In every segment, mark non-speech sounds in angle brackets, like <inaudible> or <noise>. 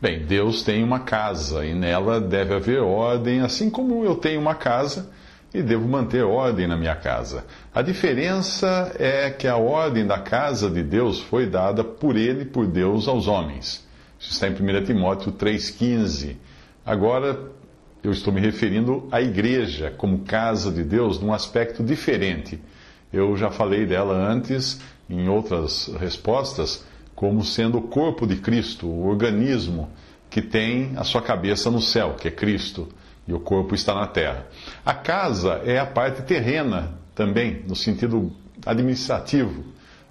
Bem, Deus tem uma casa e nela deve haver ordem, assim como eu tenho uma casa e devo manter ordem na minha casa. A diferença é que a ordem da casa de Deus foi dada por ele, por Deus, aos homens. Isso está em 1 Timóteo 3,15. Agora, eu estou me referindo à igreja como casa de Deus num aspecto diferente. Eu já falei dela antes, em outras respostas, como sendo o corpo de Cristo, o organismo que tem a sua cabeça no céu, que é Cristo, e o corpo está na terra. A casa é a parte terrena também, no sentido administrativo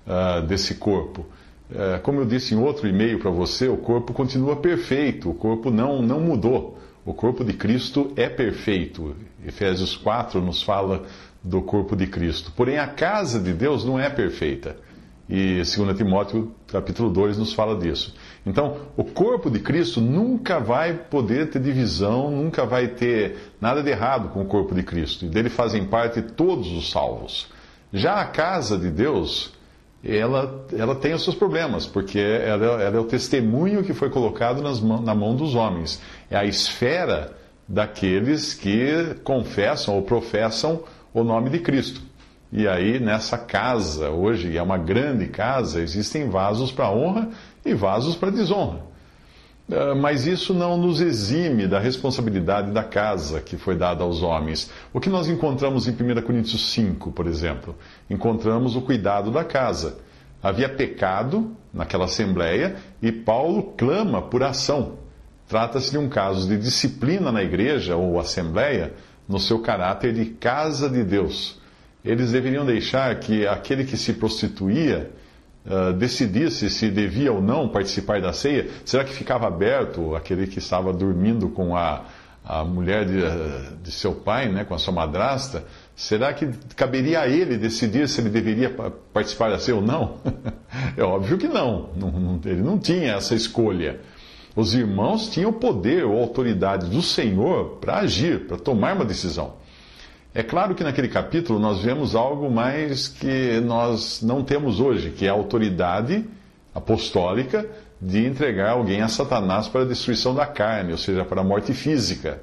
uh, desse corpo. Uh, como eu disse em outro e-mail para você, o corpo continua perfeito, o corpo não, não mudou. O corpo de Cristo é perfeito. Efésios 4 nos fala do corpo de Cristo. Porém, a casa de Deus não é perfeita. E 2 Timóteo capítulo 2 nos fala disso. Então, o corpo de Cristo nunca vai poder ter divisão, nunca vai ter nada de errado com o corpo de Cristo. E dele fazem parte todos os salvos. Já a casa de Deus, ela, ela tem os seus problemas, porque ela, ela é o testemunho que foi colocado nas, na mão dos homens. É a esfera daqueles que confessam ou professam o nome de Cristo. E aí, nessa casa, hoje é uma grande casa, existem vasos para honra e vasos para desonra. Mas isso não nos exime da responsabilidade da casa que foi dada aos homens. O que nós encontramos em 1 Coríntios 5, por exemplo? Encontramos o cuidado da casa. Havia pecado naquela assembleia e Paulo clama por ação. Trata-se de um caso de disciplina na igreja ou assembleia no seu caráter de casa de Deus eles deveriam deixar que aquele que se prostituía uh, decidisse se devia ou não participar da ceia. Será que ficava aberto aquele que estava dormindo com a, a mulher de, de, seu pai, né, com a sua madrasta? Será que caberia a ele decidir se ele deveria participar da ceia ou não? <laughs> é óbvio que não. não, não ele não tinha essa escolha. Os irmãos tinham poder ou autoridade do Senhor para agir, para tomar uma decisão. É claro que naquele capítulo nós vemos algo mais que nós não temos hoje, que é a autoridade apostólica de entregar alguém a Satanás para a destruição da carne, ou seja, para a morte física.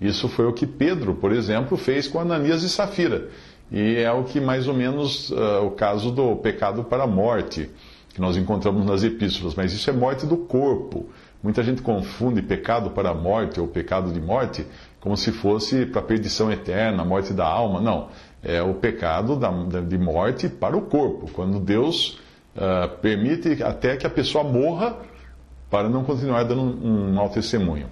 Isso foi o que Pedro, por exemplo, fez com Ananias e Safira. E é o que mais ou menos uh, o caso do pecado para a morte, que nós encontramos nas epístolas, mas isso é morte do corpo. Muita gente confunde pecado para a morte ou pecado de morte como se fosse para a perdição eterna, morte da alma. Não. É o pecado da, de morte para o corpo, quando Deus uh, permite até que a pessoa morra para não continuar dando um, um mau testemunho.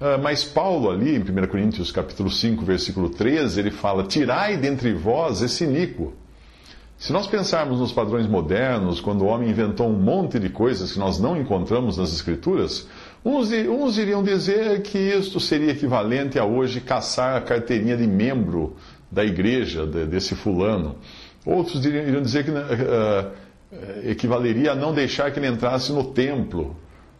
Uh, mas Paulo ali, em 1 Coríntios capítulo 5, versículo 13, ele fala, tirai dentre vós esse iníquo. Se nós pensarmos nos padrões modernos, quando o homem inventou um monte de coisas que nós não encontramos nas Escrituras, uns, uns iriam dizer que isto seria equivalente a hoje caçar a carteirinha de membro da igreja de, desse fulano. Outros iriam dizer que uh, equivaleria a não deixar que ele entrasse no templo,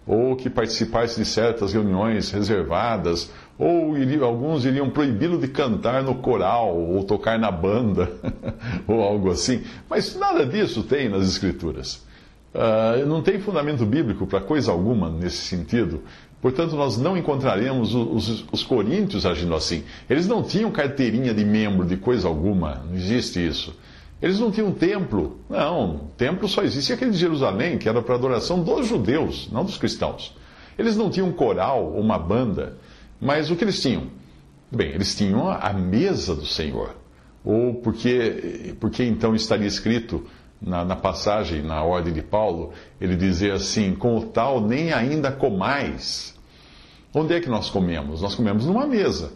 ou que participasse de certas reuniões reservadas, ou iriam, alguns iriam proibi-lo de cantar no coral ou tocar na banda, <laughs> ou algo assim. Mas nada disso tem nas Escrituras. Uh, não tem fundamento bíblico para coisa alguma nesse sentido. Portanto, nós não encontraremos os, os, os, coríntios agindo assim. Eles não tinham carteirinha de membro de coisa alguma, não existe isso. Eles não tinham templo. Não, templo só existe aquele de Jerusalém, que era para adoração dos judeus, não dos cristãos. Eles não tinham coral ou uma banda. Mas o que eles tinham? Bem, eles tinham a mesa do Senhor. Ou porque, porque então estaria escrito na, na, passagem, na ordem de Paulo, ele dizer assim: com o tal nem ainda comais. Onde é que nós comemos? Nós comemos numa mesa,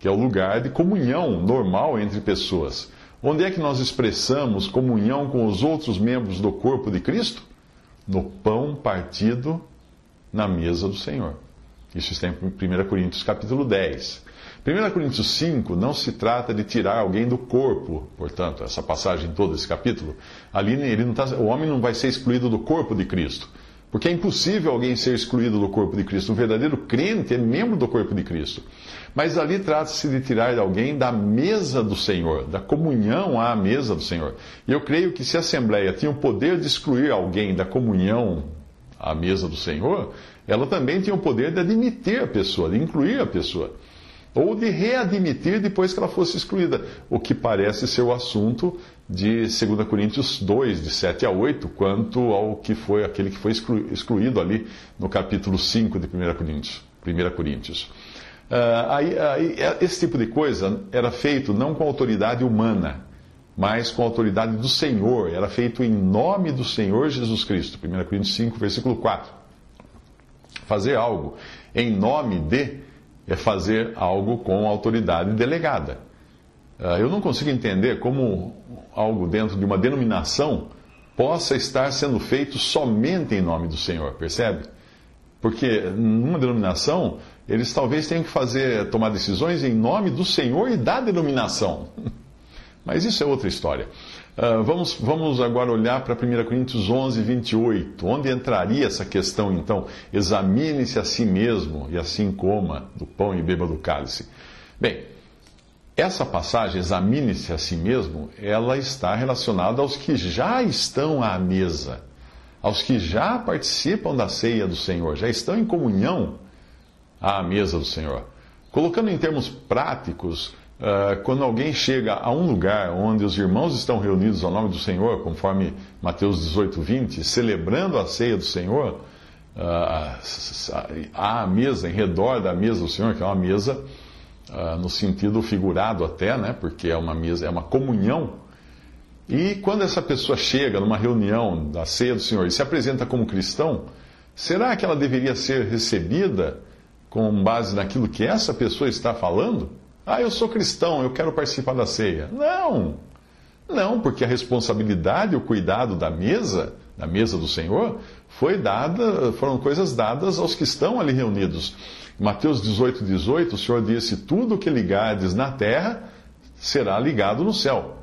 que é o lugar de comunhão normal entre pessoas. Onde é que nós expressamos comunhão com os outros membros do corpo de Cristo? No pão partido na mesa do Senhor. Isso está em 1 Coríntios capítulo 10. 1 Coríntios 5 não se trata de tirar alguém do corpo, portanto, essa passagem toda, esse capítulo, ali ele não tá, o homem não vai ser excluído do corpo de Cristo. Porque é impossível alguém ser excluído do corpo de Cristo. Um verdadeiro crente é membro do corpo de Cristo. Mas ali trata-se de tirar alguém da mesa do Senhor, da comunhão à mesa do Senhor. E eu creio que se a Assembleia tinha o poder de excluir alguém da comunhão à mesa do Senhor, ela também tinha o poder de admitir a pessoa, de incluir a pessoa ou de readmitir depois que ela fosse excluída, o que parece ser o assunto de 2 Coríntios 2, de 7 a 8, quanto ao que foi aquele que foi excluído ali no capítulo 5 de 1 Coríntios. 1 Coríntios. Uh, aí, aí, é, esse tipo de coisa era feito não com autoridade humana, mas com a autoridade do Senhor. Era feito em nome do Senhor Jesus Cristo. 1 Coríntios 5, versículo 4. Fazer algo em nome de é fazer algo com autoridade delegada. Ah, eu não consigo entender como algo dentro de uma denominação possa estar sendo feito somente em nome do Senhor, percebe? Porque numa denominação, eles talvez tenham que fazer, tomar decisões em nome do Senhor e da denominação. <laughs> Mas isso é outra história. Uh, vamos, vamos agora olhar para 1 Coríntios 11, 28. Onde entraria essa questão, então? Examine-se a si mesmo e assim coma do pão e beba do cálice. Bem, essa passagem, examine-se a si mesmo, ela está relacionada aos que já estão à mesa, aos que já participam da ceia do Senhor, já estão em comunhão à mesa do Senhor. Colocando em termos práticos, Uh, quando alguém chega a um lugar onde os irmãos estão reunidos ao nome do Senhor, conforme Mateus 18, 20, celebrando a ceia do Senhor, uh, há a mesa, em redor da mesa do Senhor, que é uma mesa uh, no sentido figurado até, né, porque é uma mesa, é uma comunhão. E quando essa pessoa chega numa reunião da ceia do Senhor e se apresenta como cristão, será que ela deveria ser recebida com base naquilo que essa pessoa está falando? Ah, eu sou cristão, eu quero participar da ceia. Não, não, porque a responsabilidade, o cuidado da mesa, da mesa do Senhor, foi dada, foram coisas dadas aos que estão ali reunidos. Mateus 18, 18, o Senhor disse: Tudo que ligardes na terra será ligado no céu.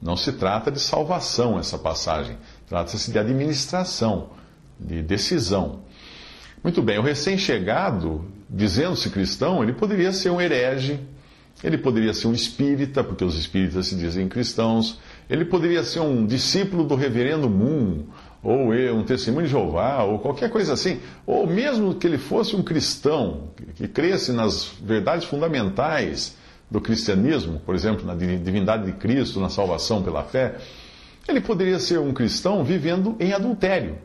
Não se trata de salvação essa passagem, trata-se de administração, de decisão. Muito bem, o recém-chegado, dizendo-se cristão, ele poderia ser um herege, ele poderia ser um espírita, porque os espíritas se dizem cristãos. Ele poderia ser um discípulo do reverendo Moon, ou um testemunho de Jeová, ou qualquer coisa assim. Ou mesmo que ele fosse um cristão, que cresce nas verdades fundamentais do cristianismo, por exemplo, na divindade de Cristo, na salvação pela fé. Ele poderia ser um cristão vivendo em adultério,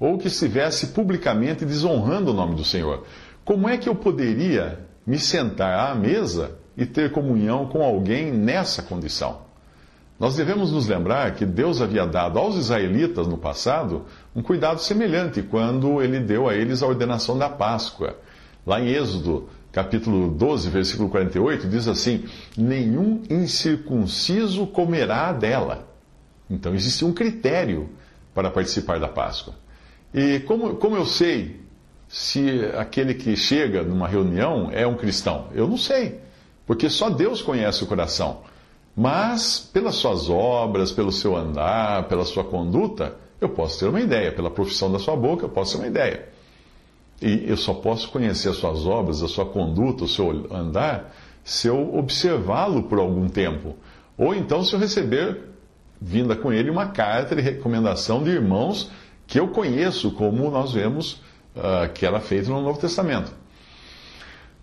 ou que estivesse publicamente desonrando o nome do Senhor. Como é que eu poderia me sentar à mesa e ter comunhão com alguém nessa condição. Nós devemos nos lembrar que Deus havia dado aos israelitas no passado um cuidado semelhante quando ele deu a eles a ordenação da Páscoa. Lá em Êxodo, capítulo 12, versículo 48, diz assim: Nenhum incircunciso comerá dela. Então existe um critério para participar da Páscoa. E como, como eu sei se aquele que chega numa reunião é um cristão? Eu não sei. Porque só Deus conhece o coração. Mas, pelas suas obras, pelo seu andar, pela sua conduta, eu posso ter uma ideia. Pela profissão da sua boca, eu posso ter uma ideia. E eu só posso conhecer as suas obras, a sua conduta, o seu andar, se eu observá-lo por algum tempo. Ou então se eu receber, vinda com ele, uma carta de recomendação de irmãos que eu conheço, como nós vemos uh, que era feito no Novo Testamento.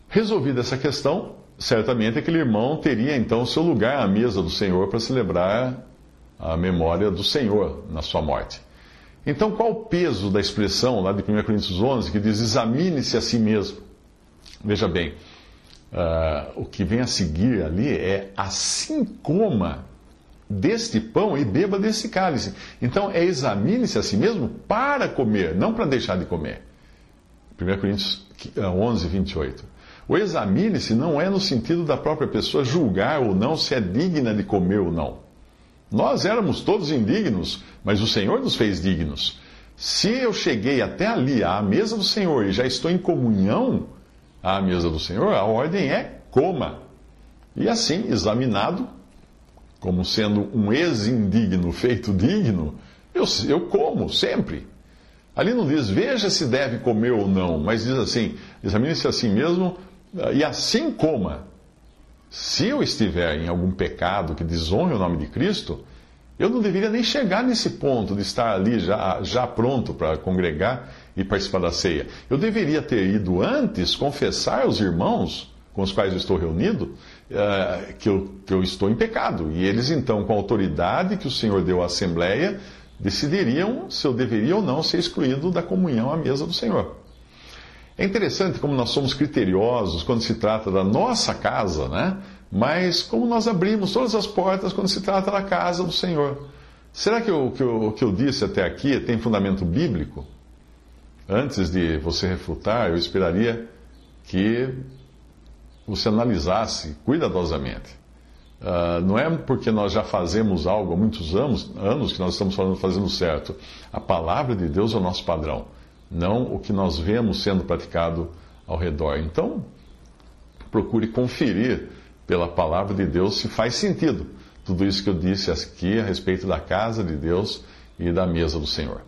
Resolvida essa questão, certamente aquele irmão teria então seu lugar à mesa do Senhor para celebrar a memória do Senhor na sua morte. Então, qual o peso da expressão lá de 1 Coríntios 11 que diz: examine-se a si mesmo? Veja bem, uh, o que vem a seguir ali é assim coma deste pão e beba desse cálice. Então, é examine-se a si mesmo para comer, não para deixar de comer. 1 Coríntios 11, 28. O examine-se não é no sentido da própria pessoa julgar ou não se é digna de comer ou não. Nós éramos todos indignos, mas o Senhor nos fez dignos. Se eu cheguei até ali, à mesa do Senhor, e já estou em comunhão à mesa do Senhor, a ordem é coma. E assim, examinado, como sendo um ex-indigno feito digno, eu, eu como sempre. Ali não diz, veja se deve comer ou não, mas diz assim, examine-se a si mesmo e assim coma. Se eu estiver em algum pecado que desonre o nome de Cristo, eu não deveria nem chegar nesse ponto de estar ali já, já pronto para congregar e participar da ceia. Eu deveria ter ido antes confessar aos irmãos com os quais eu estou reunido uh, que, eu, que eu estou em pecado. E eles, então, com a autoridade que o Senhor deu à Assembleia, decidiriam se eu deveria ou não ser excluído da comunhão à mesa do Senhor. É interessante como nós somos criteriosos quando se trata da nossa casa, né? Mas como nós abrimos todas as portas quando se trata da casa do Senhor. Será que o que, eu, que eu disse até aqui tem fundamento bíblico? Antes de você refutar, eu esperaria que você analisasse cuidadosamente. Uh, não é porque nós já fazemos algo há muitos anos, anos que nós estamos fazendo certo. A palavra de Deus é o nosso padrão não o que nós vemos sendo praticado ao redor. Então, procure conferir pela palavra de Deus se faz sentido tudo isso que eu disse aqui a respeito da casa de Deus e da mesa do Senhor.